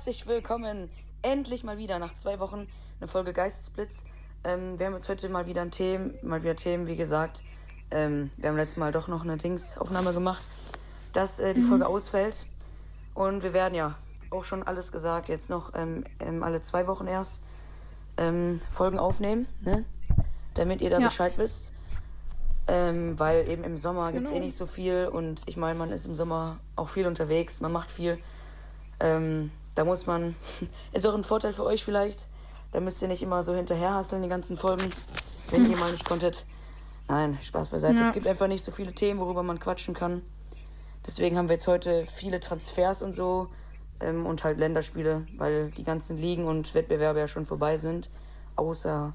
herzlich willkommen. Endlich mal wieder nach zwei Wochen eine Folge Geistesblitz. Ähm, wir haben jetzt heute mal wieder ein Themen, mal wieder Themen, wie gesagt. Ähm, wir haben letztes Mal doch noch eine Dingsaufnahme gemacht, dass äh, die Folge ausfällt. Und wir werden ja auch schon alles gesagt, jetzt noch ähm, ähm, alle zwei Wochen erst ähm, Folgen aufnehmen, ne? damit ihr da Ja. Bescheid wisst. Ähm, weil eben im Sommer gibt es eh Genau. nicht so viel und ich meine, man ist im Sommer auch viel unterwegs, man macht viel. Ähm, da muss man, ist auch ein Vorteil für euch vielleicht, da müsst ihr nicht immer so hinterherhasseln, die ganzen Folgen, wenn ihr mal nicht konntet. Nein, Spaß beiseite. Ja. Es gibt einfach nicht so viele Themen, worüber man quatschen kann. Deswegen haben wir jetzt heute viele Transfers und so ähm, und halt Länderspiele, weil die ganzen Ligen und Wettbewerbe ja schon vorbei sind. Außer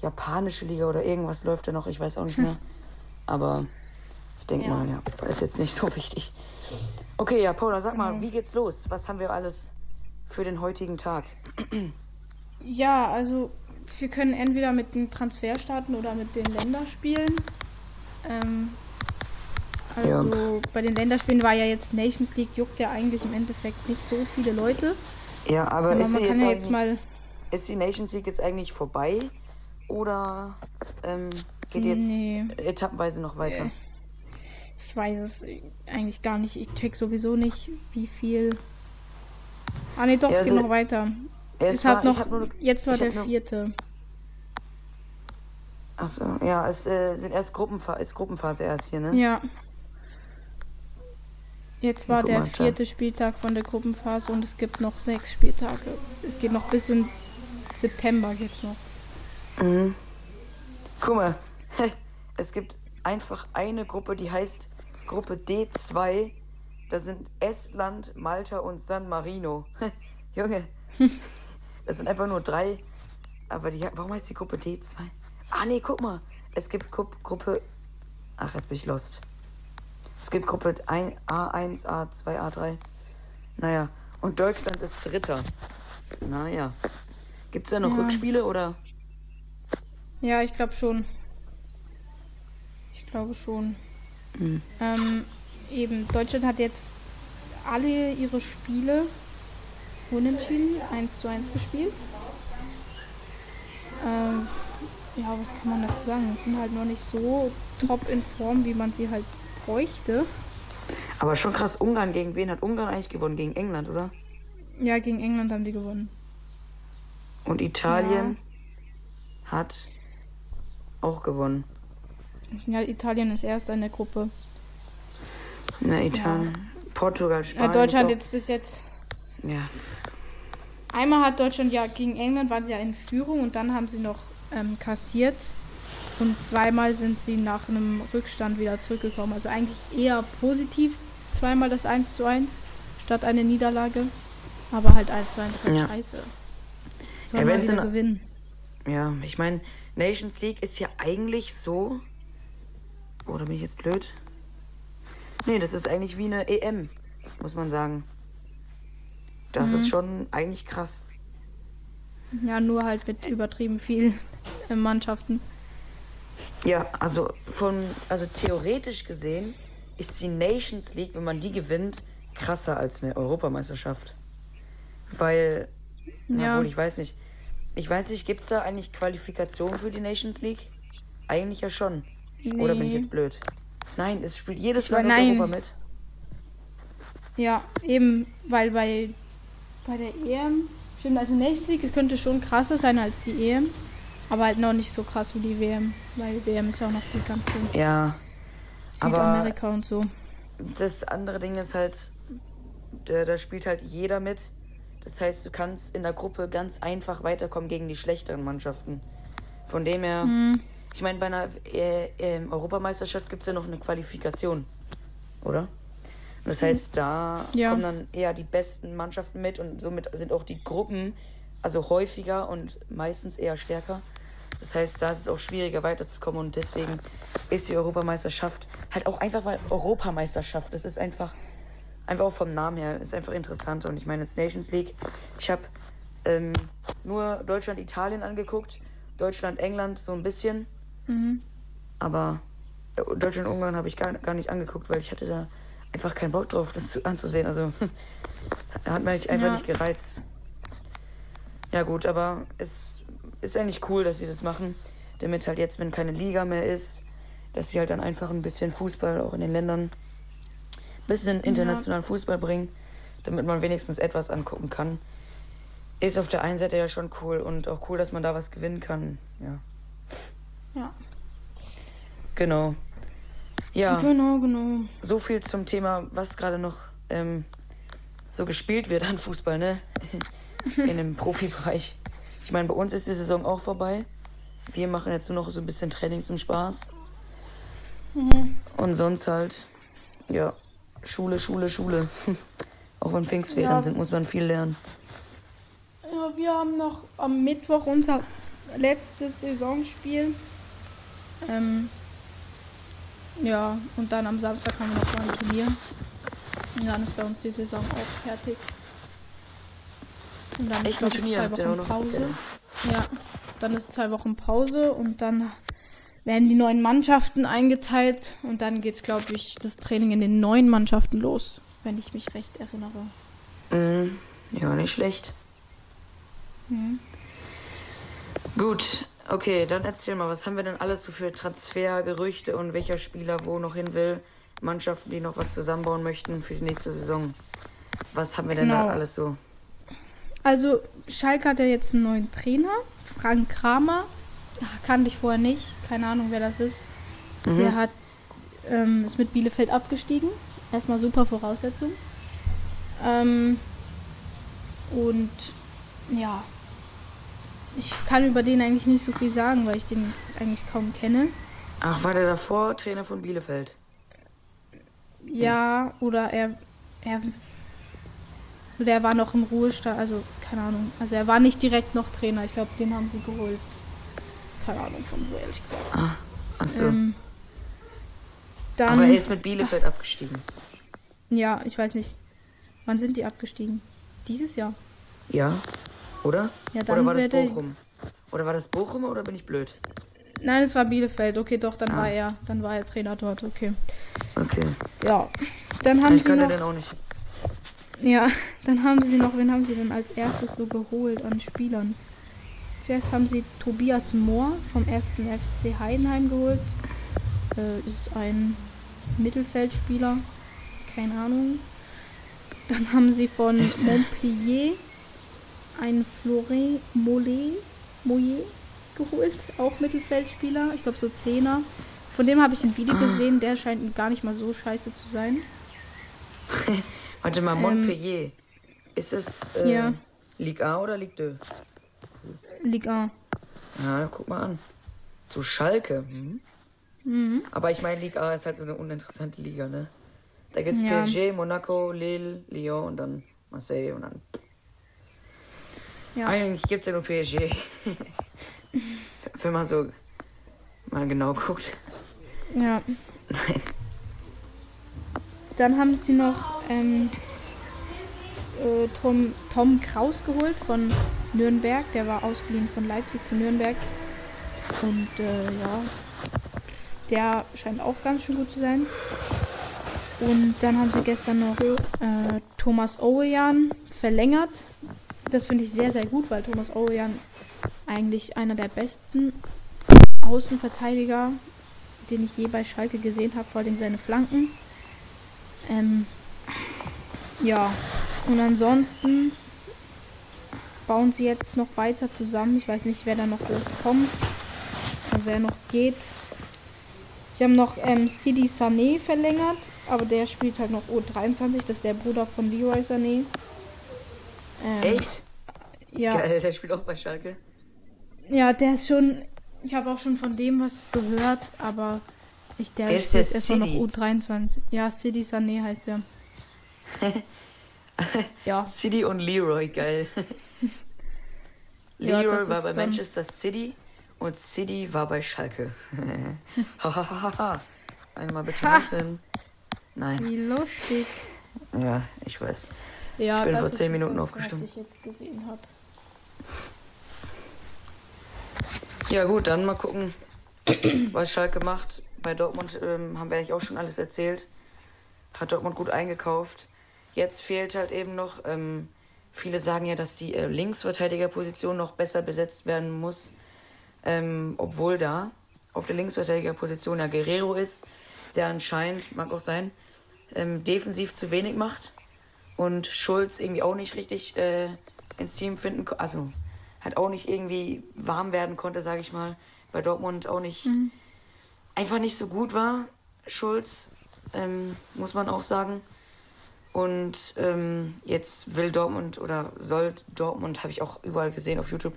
japanische Liga oder irgendwas läuft da noch, ich weiß auch nicht mehr. Aber ich denke Ja. mal, ja, ist jetzt nicht so wichtig. Okay, ja, Paula, sag mal, Genau. wie geht's los? Was haben wir alles für den heutigen Tag? Ja, also wir können entweder mit dem Transfer starten oder mit den Länderspielen. Ähm, also bei den Länderspielen war ja jetzt Nations League, juckt ja eigentlich im Endeffekt nicht so viele Leute. Ja, aber, Aber ist, sie jetzt ja jetzt mal. ist die Nations League jetzt eigentlich vorbei? Oder ähm, geht jetzt Nee. etappenweise noch weiter? Äh, Ich weiß es eigentlich gar nicht. Ich check sowieso nicht, wie viel. Ah ne, doch, Ja, es geht noch weiter. Es hat war- ich noch. nur- jetzt war der vierte. Achso, ja, es äh, sind erst Gruppenpha ist Gruppenphase erst hier, ne? Ja. Jetzt war der vierte Spieltag von der Gruppenphase und es gibt noch sechs Spieltage. Es geht noch bis in September geht's noch. Mhm. Guck mal, es gibt einfach eine Gruppe, die heißt Gruppe D2. Da sind Estland, Malta und San Marino. Junge, das sind einfach nur drei. Aber die, warum heißt die Gruppe D2? Ah, nee, guck mal. Es gibt Gru Gruppe. Ach, jetzt bin ich lost. Es gibt Gruppe ein- A1, A2, A3. Naja, und Deutschland ist Dritter. Naja. Gibt es da noch Ja. Rückspiele oder? Ja, ich glaube schon. Ich glaube schon. Mhm. Ähm, eben, Deutschland hat jetzt alle ihre Spiele unentschieden 1 zu 1 gespielt. Ähm, ja, was kann man dazu sagen? Die sind halt noch nicht so top in Form, wie man sie halt bräuchte. Aber schon krass, Ungarn gegen wen hat Ungarn eigentlich gewonnen? Gegen England, oder? Ja, gegen England haben die gewonnen. Und Italien hat auch gewonnen. Ja, Italien ist erster in der Gruppe. Na, Italien. Portugal, Ja, Spanien. Deutschland ist jetzt bis jetzt. Ja. Einmal hat Deutschland ja gegen England waren sie ja in Führung und dann haben sie noch ähm, kassiert. Und zweimal sind sie nach einem Rückstand wieder zurückgekommen. Also eigentlich eher positiv. Zweimal das 1 zu 1 statt eine Niederlage. Aber halt 1 zu 1 halt Ja. scheiße. Soll Ja, man wieder in- gewinnen. Ja, ich meine, Nations League ist ja eigentlich so. Oder bin ich jetzt blöd? Nee, das ist eigentlich wie eine EM, muss man sagen. Das Mhm. ist schon eigentlich krass. Ja, nur halt mit übertrieben vielen äh, Mannschaften. Ja, also von, also theoretisch gesehen ist die Nations League, wenn man die gewinnt, krasser als eine Europameisterschaft. Weil, na, Ja. obwohl ich weiß nicht, ich weiß nicht, gibt es da eigentlich Qualifikation für die Nations League? Eigentlich ja schon. Oder bin ich Nee. jetzt blöd? Nein, es spielt jedes Land aus. Europa mit. Ja, eben, weil bei, bei der EM, stimmt, also Nations League es könnte schon krasser sein als die EM, aber halt noch nicht so krass wie die WM, weil die WM ist ja auch noch die ganze Ja, Aber- Südamerika und so. das andere Ding ist halt, da, da spielt halt jeder mit. Das heißt, du kannst in der Gruppe ganz einfach weiterkommen gegen die schlechteren Mannschaften. Von dem her, Hm. Ich meine, bei einer äh, ähm, Europameisterschaft gibt es ja noch eine Qualifikation, oder? Und das heißt, da Ja. kommen dann eher die besten Mannschaften mit und somit sind auch die Gruppen also häufiger und meistens eher stärker. Das heißt, da ist es auch schwieriger weiterzukommen und deswegen ist die Europameisterschaft halt auch einfach, weil Europameisterschaft, das ist einfach, einfach auch vom Namen her, ist einfach interessant. Und ich meine, jetzt Nations League, ich habe ähm, nur Deutschland, Italien angeguckt, Deutschland, England so ein bisschen, Mhm. aber äh, Deutschland, Ungarn habe ich gar, gar nicht angeguckt, weil ich hatte da einfach keinen Bock drauf, das zu, anzusehen. Also Hat mich einfach Ja. nicht gereizt. Ja gut, aber es ist eigentlich cool, dass sie das machen. Damit halt jetzt, wenn keine Liga mehr ist, dass sie halt dann einfach ein bisschen Fußball auch in den Ländern, ein bisschen internationalen Fußball bringen, damit man wenigstens etwas angucken kann. Ist auf der einen Seite ja schon cool und auch cool, dass man da was gewinnen kann. Ja, Ja. genau. Ja. Genau, genau. so viel zum Thema, was gerade noch ähm, so gespielt wird an Fußball, ne? In dem Profibereich. Ich meine, bei uns ist die Saison auch vorbei. Wir machen jetzt nur noch so ein bisschen Training zum Spaß. Und sonst halt, ja, Schule, Schule, Schule. auch wenn Pfingstferien Ja. sind, muss man viel lernen. Ja, wir haben noch am Mittwoch unser letztes Saisonspiel. Ähm, ja, und dann am Samstag haben wir noch mal ein Turnier. Und dann ist bei uns die Saison auch fertig. Und dann ist, glaube ich, zwei Wochen? Pause. Ja, dann ist zwei Wochen Pause und dann werden die neuen Mannschaften eingeteilt und dann geht's, glaube ich, das Training in den neuen Mannschaften los, wenn ich mich recht erinnere. Mhm. Ja, nicht schlecht. Mhm. Gut, okay, dann erzähl mal, was haben wir denn alles so für Transfergerüchte und welcher Spieler wo noch hin will? Mannschaften, die noch was zusammenbauen möchten für die nächste Saison. Was haben wir denn da Genau. alles so? Also, Schalke hat ja jetzt einen neuen Trainer, Frank Kramer. Ach, kannte ich vorher nicht, keine Ahnung, wer das ist. Mhm. Der hat, ähm, ist mit Bielefeld abgestiegen. Erstmal super Voraussetzung. Ähm, und ja, ich kann über den eigentlich nicht so viel sagen, weil ich den eigentlich kaum kenne. Ach, war der davor Trainer von Bielefeld? Ja, oder er, er, oder er war noch im Ruhestand, also keine Ahnung. Also er war nicht direkt noch Trainer. Ich glaube, den haben sie geholt. Keine Ahnung von wo, ehrlich gesagt. Ah, ach so. Ähm, Aber dann, er ist mit Bielefeld abgestiegen. ja, ich weiß nicht. Wann sind die abgestiegen? Dieses Jahr. Ja? Oder? Ja, dann oder war das Bochum? Oder war das Bochum oder bin ich blöd? Nein, es war Bielefeld. Okay, doch, dann Ah. war er, dann war er Trainer dort. Okay. Okay. Ja. Dann haben Ich sie kannte noch, den auch nicht. ja, dann haben sie noch, wen haben sie denn als erstes so geholt an Spielern? Zuerst haben sie Tobias Mohr vom 1. FC Heidenheim geholt. Äh, ist ein Mittelfeldspieler. Keine Ahnung. Dann haben sie von? Montpellier einen Florent Mollet, Moyer geholt. Auch Mittelfeldspieler. Ich glaube so Zehner. Von dem habe ich ein Video Ah. gesehen. Der scheint gar nicht mal so scheiße zu sein. Warte mal, Ähm, Montpellier. Ist es äh, Ja. Ligue A oder Ligue 2? Ligue 1. Ja, guck mal an. Zu Schalke. Hm? Mhm. Aber ich meine, Ligue A ist halt so eine uninteressante Liga, ne? Da gibt's Ja. PSG, Monaco, Lille, Lyon und dann Marseille und dann. Ja. Eigentlich gibt's ja nur PSG. Wenn man so mal genau guckt. Ja. Nein. Dann haben sie noch ähm, äh, Tom, Tom Kraus geholt von Nürnberg. Der war ausgeliehen von Leipzig zu Nürnberg. Und äh, ja, der scheint auch ganz schön gut zu sein. Und dann haben sie gestern noch äh, Thomas Owejan verlängert. Das finde ich sehr, sehr gut, weil Thomas Owejan eigentlich einer der besten Außenverteidiger, den ich je bei Schalke gesehen habe, vor allem seine Flanken. Ähm, ja, und ansonsten bauen sie jetzt noch weiter zusammen. Ich weiß nicht, wer da noch groß kommt, oder wer noch geht. Sie haben noch ähm, Sidi Sané verlängert, aber der spielt halt noch U23, das ist der Bruder von Leroy Sané. Ähm, Echt? Ja, Geil, der spielt auch bei Schalke. ja, der ist schon. Ich habe auch schon von dem was gehört, aber ich der Wer ist der erstmal noch Sidi? U23. Ja, Sidi Sané heißt der. ja, City und Leroy, geil. Ja, Leroy das war bei Manchester City und City war bei Schalke. Einmal bitte Ha. Nein, wie lustig. ja, ich weiß. Ja, Ich bin vor ist 10 Minuten das, aufgestimmt. Was ich jetzt gesehen habe. Ja gut, dann mal gucken, was Schalke macht. Bei Dortmund ähm, haben wir eigentlich auch schon alles erzählt. Hat Dortmund gut eingekauft. jetzt fehlt halt eben noch, ähm, viele sagen ja, dass die äh, Linksverteidigerposition noch besser besetzt werden muss, ähm, obwohl da auf der Linksverteidigerposition ja Guerrero ist, der anscheinend, mag auch sein, ähm, defensiv zu wenig macht und Schulz irgendwie auch nicht richtig äh, ins Team finden, also halt auch nicht irgendwie warm werden konnte, sage ich mal, bei Dortmund auch nicht, mhm. einfach nicht so gut war, Schulz, ähm, muss man auch sagen. Und ähm, jetzt will Dortmund oder soll Dortmund, habe ich auch überall gesehen auf YouTube,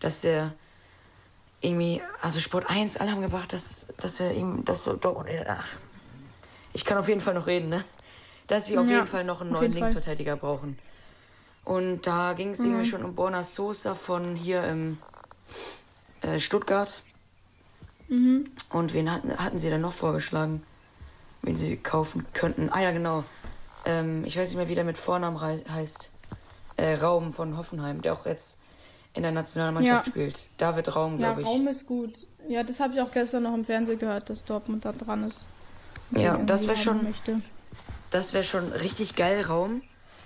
dass der irgendwie, also Sport 1, alle haben gebracht, dass, dass er ihm, dass so Dortmund, ach, ich kann auf jeden Fall noch reden, ne? Dass sie auf ja, jeden Fall noch einen neuen Linksverteidiger brauchen. Und da ging es mhm. irgendwie schon um Borna Sosa von hier im äh, Stuttgart. Mhm. Und wen hatten, hatten sie dann noch vorgeschlagen, wen sie kaufen könnten? Ah ja, genau. Ähm, ich weiß nicht mehr, wie der mit Vornamen heißt. Äh, Raum von Hoffenheim, der auch jetzt in der Nationalmannschaft ja. spielt. David Raum, glaube ich. Ja, Raum ist gut. Ja, das habe ich auch gestern noch im Fernsehen gehört, dass Dortmund da dran ist. Ja, das wäre schon. Möchte. Das wäre schon richtig geil, Raum.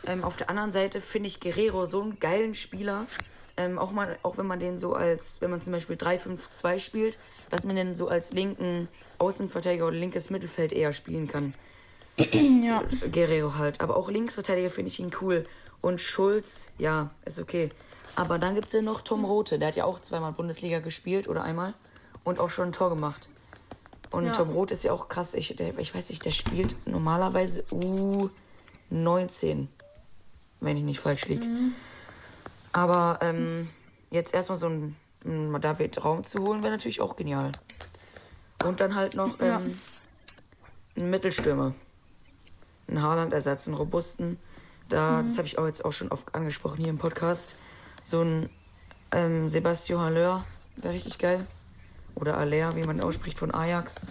Ähm, auf der anderen Seite finde ich Guerrero so einen geilen Spieler. Ähm, auch, mal, auch wenn man den so als, wenn man zum Beispiel 3-5-2 spielt, dass man den so als linken Außenverteidiger oder linkes Mittelfeld eher spielen kann. ja. Guerrero halt. Aber auch Linksverteidiger finde ich ihn cool. Und Schulz, ja, ist okay. Aber dann gibt es ja noch Tom Rote, der hat ja auch zweimal Bundesliga gespielt oder einmal und auch schon ein Tor gemacht. Und ja. Tom Roth ist ja auch krass. Ich, der, ich weiß nicht, der spielt normalerweise U19, wenn ich nicht falsch liege. Mhm. Aber ähm, jetzt erstmal so einen, einen David Raum zu holen, wäre natürlich auch genial. Und dann halt noch ähm, ja. einen Mittelstürmer. Einen Haaland-Ersatz, einen robusten. Da, mhm. Das habe ich auch jetzt auch schon oft angesprochen hier im Podcast. So ein ähm, Sebastian Haller wäre richtig geil. Oder Aller, wie man ausspricht, von Ajax.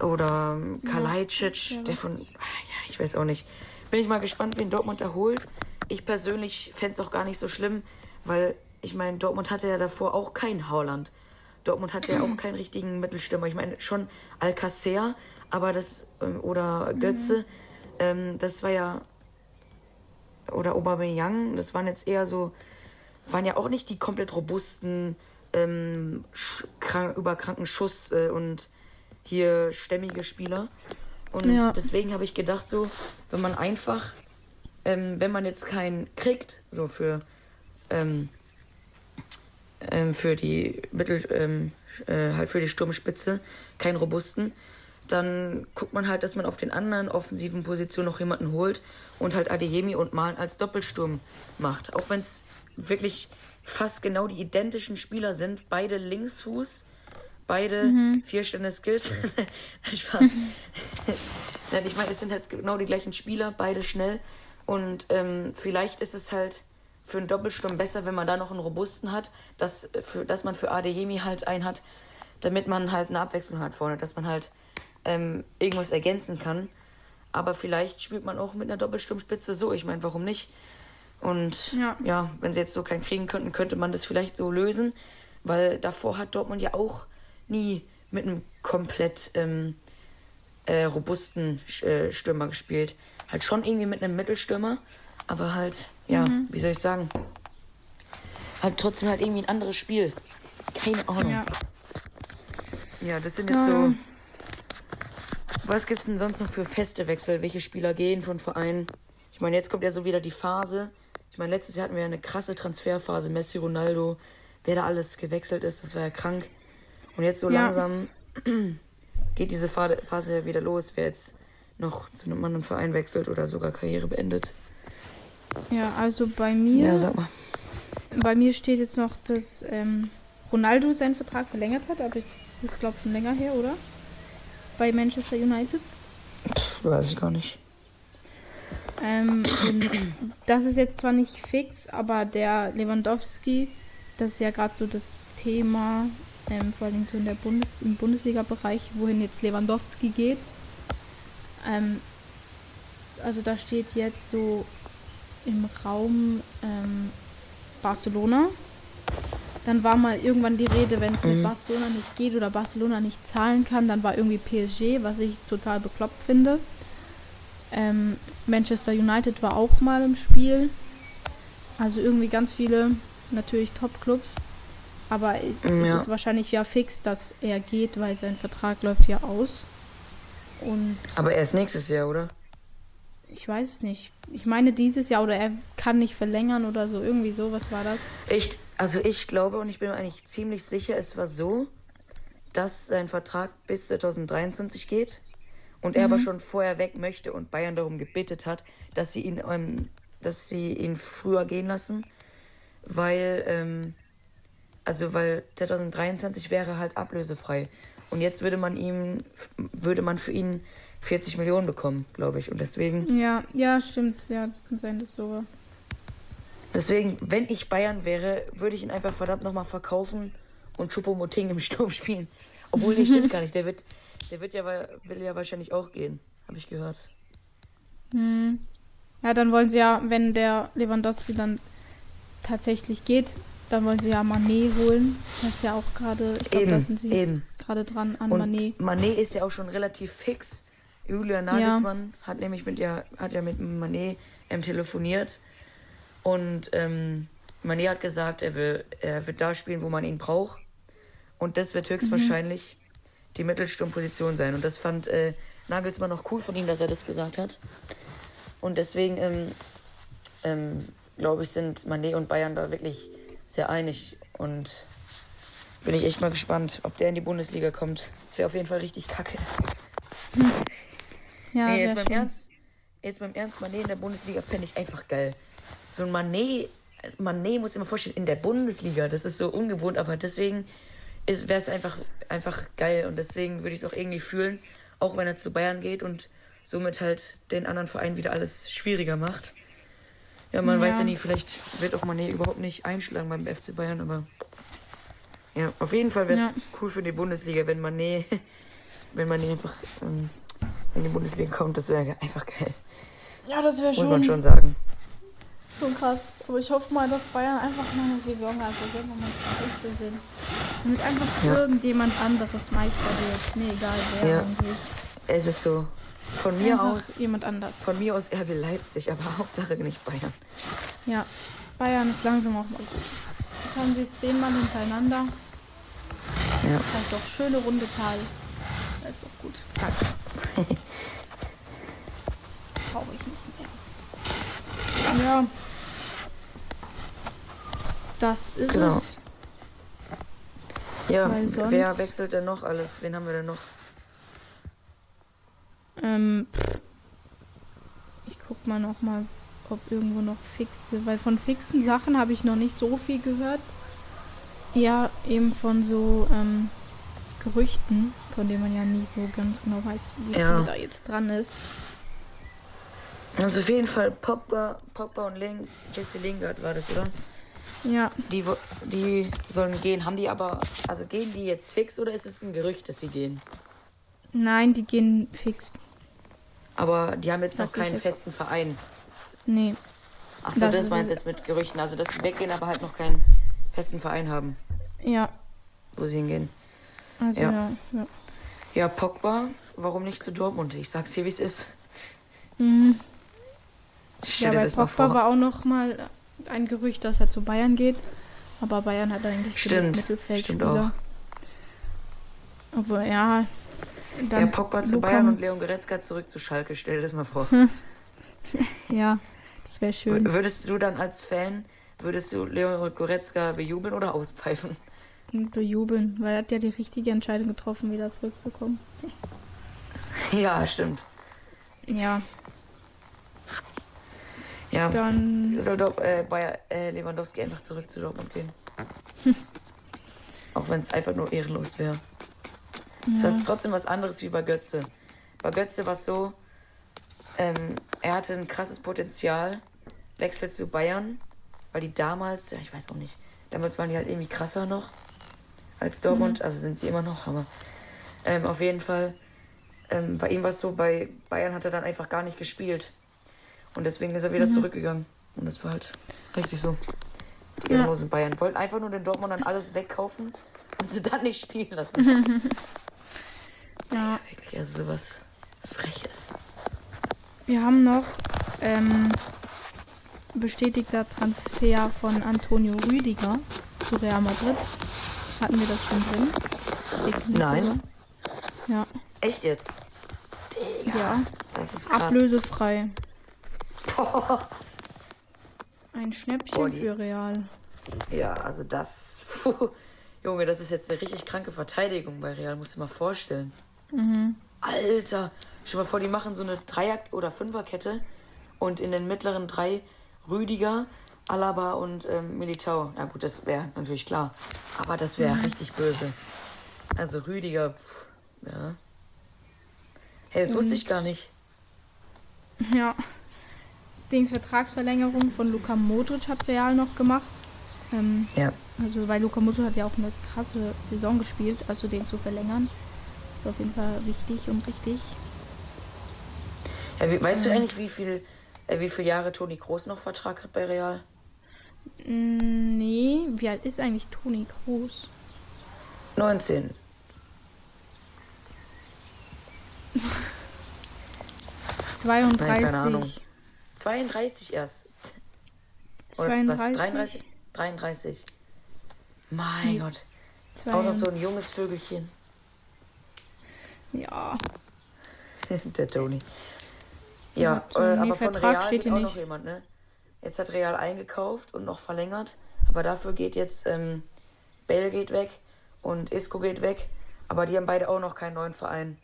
Oder ähm, Kalajdzic, ja. der von. Ah, ja, ich weiß auch nicht. Bin ich mal gespannt, wen Dortmund erholt. Ich persönlich fände es auch gar nicht so schlimm, weil ich meine, Dortmund hatte ja davor auch kein Haaland. Dortmund hatte ja auch keinen richtigen Mittelstürmer. Ich meine, schon Alcacer, aber das. Ähm, oder Götze, mhm. ähm, das war ja. Oder Aubameyang, das waren jetzt eher so. Waren ja auch nicht die komplett robusten ähm, krank, überkranken Schuss äh, und hier stämmige Spieler. Und ja. deswegen habe ich gedacht, so, wenn man einfach, ähm, wenn man jetzt keinen kriegt, so für, ähm, ähm, für die Mittel, ähm, äh, halt für die Sturmspitze, keinen robusten, dann guckt man halt, dass man auf den anderen offensiven Positionen noch jemanden holt und halt Adeyemi und Malen als Doppelsturm macht. Auch wenn es wirklich fast genau die identischen Spieler sind. Beide Linksfuß, beide mhm. vier Stände Skills. Spaß. ich meine, es sind halt genau die gleichen Spieler, beide schnell. Und ähm, vielleicht ist es halt für einen Doppelsturm besser, wenn man da noch einen robusten hat, dass, für, dass man für Adeyemi halt einen hat, damit man halt eine Abwechslung hat vorne, dass man halt ähm, irgendwas ergänzen kann. Aber vielleicht spielt man auch mit einer Doppelsturmspitze so. Ich meine, warum nicht? Und ja. ja, wenn sie jetzt so keinen kriegen könnten, könnte man das vielleicht so lösen. Weil davor hat Dortmund ja auch nie mit einem komplett ähm, äh, robusten äh, Stürmer gespielt. Halt schon irgendwie mit einem Mittelstürmer, aber halt, ja, mhm. wie soll ich sagen? Halt trotzdem halt irgendwie ein anderes Spiel. Keine Ahnung. Ja, ja das sind jetzt so. Was gibt's denn sonst noch für feste Wechsel? Welche Spieler gehen von Vereinen? Ich meine, jetzt kommt ja so wieder die Phase, ich meine, letztes Jahr hatten wir eine krasse Transferphase. Messi, Ronaldo, wer da alles gewechselt ist, das war ja krank. Und jetzt so ja. langsam geht diese Phase ja wieder los, wer jetzt noch zu einem anderen Verein wechselt oder sogar Karriere beendet. Ja, also bei mir. Ja, sag mal. Bei mir steht jetzt noch, dass ähm, Ronaldo seinen Vertrag verlängert hat, aber ich, das glaube ich schon länger her, oder? Bei Manchester United? Pff, weiß ich gar nicht. Ähm, das ist jetzt zwar nicht fix, aber der Lewandowski, das ist ja gerade so das Thema, ähm, vor allem so in der Bundes im Bundesliga-Bereich, wohin jetzt Lewandowski geht. Ähm, also da steht jetzt so im Raum ähm, Barcelona. Dann war mal irgendwann die Rede, wenn es mhm. mit Barcelona nicht geht oder Barcelona nicht zahlen kann, dann war irgendwie PSG, was ich total bekloppt finde. Ähm, Manchester United war auch mal im Spiel. Also irgendwie ganz viele, natürlich Top-Clubs. Aber es Ja. ist wahrscheinlich ja fix, dass er geht, weil sein Vertrag läuft ja aus. Und Aber erst nächstes Jahr, oder? ich weiß es nicht. Ich meine dieses Jahr oder er kann nicht verlängern oder so. Irgendwie so, was war das? Ich, also ich glaube und ich bin mir eigentlich ziemlich sicher, es war so, dass sein Vertrag bis 2023 geht und er aber schon vorher weg möchte und Bayern darum gebeten hat, dass sie ihn, ähm, dass sie ihn früher gehen lassen, weil, ähm, also weil 2023 wäre halt ablösefrei und jetzt würde man ihm, würde man für ihn 40 Millionen bekommen, glaube ich und deswegen Ja, ja, stimmt. Ja, das kann sein, dass so war. Deswegen, wenn ich Bayern wäre, würde ich ihn einfach verdammt nochmal verkaufen und Choupo-Moting im Sturm spielen. Obwohl, das stimmt gar nicht. Der wird, der wird ja, will ja wahrscheinlich auch gehen. Habe ich gehört. Hm. Ja, dann wollen sie ja, wenn der Lewandowski dann tatsächlich geht, dann wollen sie ja Manet holen. Das ist ja auch gerade, ich glaube, da sind sie gerade dran an Und Manet. Manet. ist ja auch schon relativ fix. Julia Nagelsmann hat nämlich mit ihr, hat ja mit Manet ähm, telefoniert. Und ähm, Manet hat gesagt, er, will, er wird da spielen, wo man ihn braucht. Und das wird höchstwahrscheinlich die Mittelsturmposition sein. Und das fand äh, Nagelsmann auch cool von ihm, dass er das gesagt hat. Und deswegen, ähm, ähm, glaube ich, sind Manet und Bayern da wirklich sehr einig. Und bin ich echt mal gespannt, ob der in die Bundesliga kommt. Das wäre auf jeden Fall richtig kacke. Ja, nee, jetzt beim Ernst, jetzt beim Ernst, Manet in der Bundesliga fände ich einfach geil. So ein Manet, Manet muss ich mir vorstellen, in der Bundesliga, das ist so ungewohnt, aber deswegen wäre es einfach, einfach geil und deswegen würde ich es auch irgendwie fühlen, auch wenn er zu Bayern geht und somit halt den anderen Vereinen wieder alles schwieriger macht. Ja, man Ja. weiß ja nie, vielleicht wird auch Manet überhaupt nicht einschlagen beim FC Bayern, aber ja, auf jeden Fall wäre es Ja. cool für die Bundesliga, wenn Manet, wenn Manet einfach ähm, in die Bundesliga kommt, das wäre einfach geil. Ja, das wäre Muss man schon, schon sagen. Schon krass. Aber ich hoffe mal, dass Bayern einfach mal eine Saison hat, wo sie einfach mal Scheiße sind. Damit einfach Ja. irgendjemand anderes Meister wird. Mir egal wer Ja. eigentlich. Es ist so. Von mir Einfach aus, jemand anders. von mir aus RB Leipzig, aber Hauptsache nicht Bayern. Ja, Bayern ist langsam auch mal gut. Jetzt haben sie es zehnmal hintereinander. Ja. Das ist doch schöne runde Tal. Das ist doch gut. Danke. Brauche ich nicht mehr. Ja. Das ist Genau. es. Ja, wer wechselt denn noch alles? Wen haben wir denn noch? Ähm, ich guck mal noch mal, ob irgendwo noch fixe, weil von fixen Sachen habe ich noch nicht so viel gehört. Ja, eben von so ähm, Gerüchten, von denen man ja nie so ganz genau weiß, wie Ja. viel da jetzt dran ist. Also auf jeden Fall Pogba, Pogba und Ling, Jesse Lingard war das, oder? Ja, Die, die sollen gehen. Haben die aber, also gehen die jetzt fix oder ist es ein Gerücht, dass sie gehen? nein, die gehen fix. Aber die haben jetzt noch Sag ich keinen jetzt. festen Verein. Nee, Achso, Das das, meinst du jetzt mit Gerüchten. Also dass sie weggehen, aber halt noch keinen festen Verein haben, ja, wo sie hingehen. also Ja. ja. ja. Ja, Pogba, warum nicht zu Dortmund? Ich sag's hier, wie es ist. Mhm. Ja, dir bei das mal Pogba war auch noch mal ein Gerücht, dass er zu Bayern geht. Aber Bayern hat eigentlich Stimmt, Mittelfeldspieler. Obwohl, ja. Dann Ja, Pogba zu Bayern und Leon Goretzka zurück zu Schalke. Stell dir das mal vor. Ja, das wäre schön. W- Würdest du dann als Fan, würdest du Leon Goretzka bejubeln oder auspfeifen? Bejubeln, weil er hat ja die richtige Entscheidung getroffen, wieder zurückzukommen. Ja, stimmt. Ja, Ja, dann. soll doch äh, bei äh, Lewandowski einfach zurück zu Dortmund gehen. Auch wenn es einfach nur ehrenlos wäre. Es Ja. ist trotzdem was anderes wie bei Götze. Bei Götze war es so, ähm, er hatte ein krasses Potenzial, wechselt zu Bayern, weil die damals, ja, ich weiß auch nicht, damals waren die halt irgendwie krasser noch als Dortmund, also sind sie immer noch, aber ähm, auf jeden Fall, ähm, bei ihm war es so, bei Bayern hat er dann einfach gar nicht gespielt. Und deswegen ist er wieder zurückgegangen. Und das war halt richtig so. Die Ja. ehrenlosen Bayern wollten einfach nur den Dortmundern alles wegkaufen und sie dann nicht spielen lassen. Ja, Wirklich, also sowas Freches. Wir haben noch ähm, bestätigter Transfer von Antonio Rüdiger zu Real Madrid. Hatten wir das schon drin? Nein. Ja. Echt jetzt? Digga, ja. Das ist krass. Ablösefrei. Ein Schnäppchen Boah, für Real. Ja, also das. Puh, Junge, das ist jetzt eine richtig kranke Verteidigung bei Real, musst du dir mal vorstellen. Mhm. Alter, stell mal vor, die machen so eine Dreier- oder Fünferkette und in den mittleren drei Rüdiger, Alaba und ähm, Militao. Ja gut, das wäre natürlich klar. Aber das wäre mhm. richtig böse. Also Rüdiger, pff, ja. Hey, das und, wusste ich gar nicht. Ja. Dings Vertragsverlängerung von Luka Modric hat Real noch gemacht. Ähm, ja. Also weil Luka Modric hat ja auch eine krasse Saison gespielt, also den zu verlängern. Ist auf jeden Fall wichtig und richtig. Ja, wie, weißt ähm, du eigentlich, wie viel, äh, wie viele Jahre Toni Groß noch Vertrag hat bei Real? Mm, nee, wie alt ist eigentlich Toni Groß? 19. Zweiunddreißig. keine Ahnung. 32 erst. 32? was, 33? 33. Mein hm. Gott. Auch noch so ein junges Vögelchen. Ja. Der Toni. Ja, äh, aber von Vertrag Real geht auch nicht. noch jemand, ne? Jetzt hat Real eingekauft und noch verlängert. Aber dafür geht jetzt ähm, Bell geht weg und Isco geht weg. Aber die haben beide auch noch keinen neuen Verein.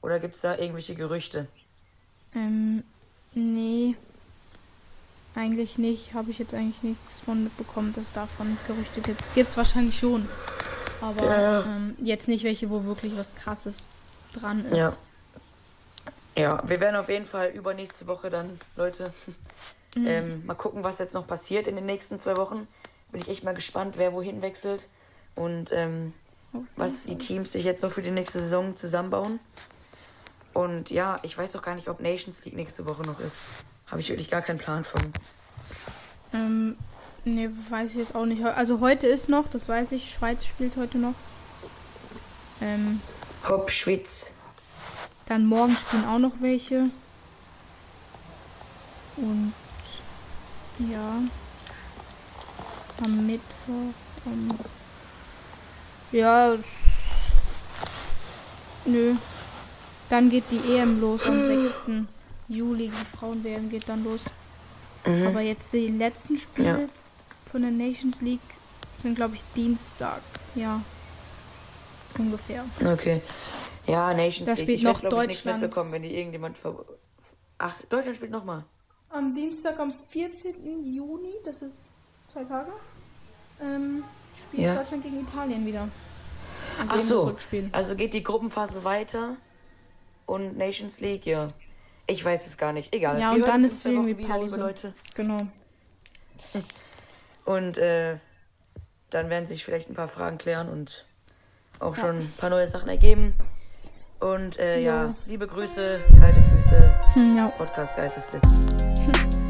Oder gibt es da irgendwelche Gerüchte? Ähm, nee. Eigentlich nicht. Habe ich jetzt eigentlich nichts von mitbekommen, dass davon Gerüchte gibt. Gibt es wahrscheinlich schon. Aber ja. ähm, jetzt nicht welche, wo wirklich was krasses dran ist. Ja. Ja, wir werden auf jeden Fall übernächste Woche dann, Leute, mhm. ähm, mal gucken, was jetzt noch passiert in den nächsten zwei Wochen. Bin ich echt mal gespannt, wer wohin wechselt und ähm, was die Teams sich jetzt noch für die nächste Saison zusammenbauen. Und ja, ich weiß auch gar nicht, ob Nations League nächste Woche noch ist. Habe ich wirklich gar keinen Plan von. Ähm, nee, weiß ich jetzt auch nicht. Also heute ist noch, das weiß ich, Schweiz spielt heute noch. Ähm, Hopp, Schwitz. Dann morgen spielen auch noch welche. Und ja. Am Mittwoch. Am ja. Nö. Dann geht die EM los am 6. Juli. Die Frauen-WM geht dann los. Mhm. Aber jetzt die letzten Spiele ja. von der Nations League sind, glaube ich, Dienstag. Ja. Ungefähr. Okay. Ja, Nations da League. Spielt ich noch werde, Deutschland. nicht mitbekommen, wenn die irgendjemand ver Ach, Deutschland spielt nochmal. Am Dienstag, am 14. Juni, das ist zwei Tage, ähm, spielt ja. Deutschland gegen Italien wieder. Also Ach so, also geht die Gruppenphase weiter und Nations League, ja. Ich weiß es gar nicht. Egal. Ja, Wir und dann ist irgendwie wieder, Pause. liebe Leute. Genau. Und äh, dann werden sich vielleicht ein paar Fragen klären und auch ja. schon ein paar neue Sachen ergeben. Und äh, ja. ja. liebe Grüße, kalte Füße, hm, ja. Podcast Geistesblitz.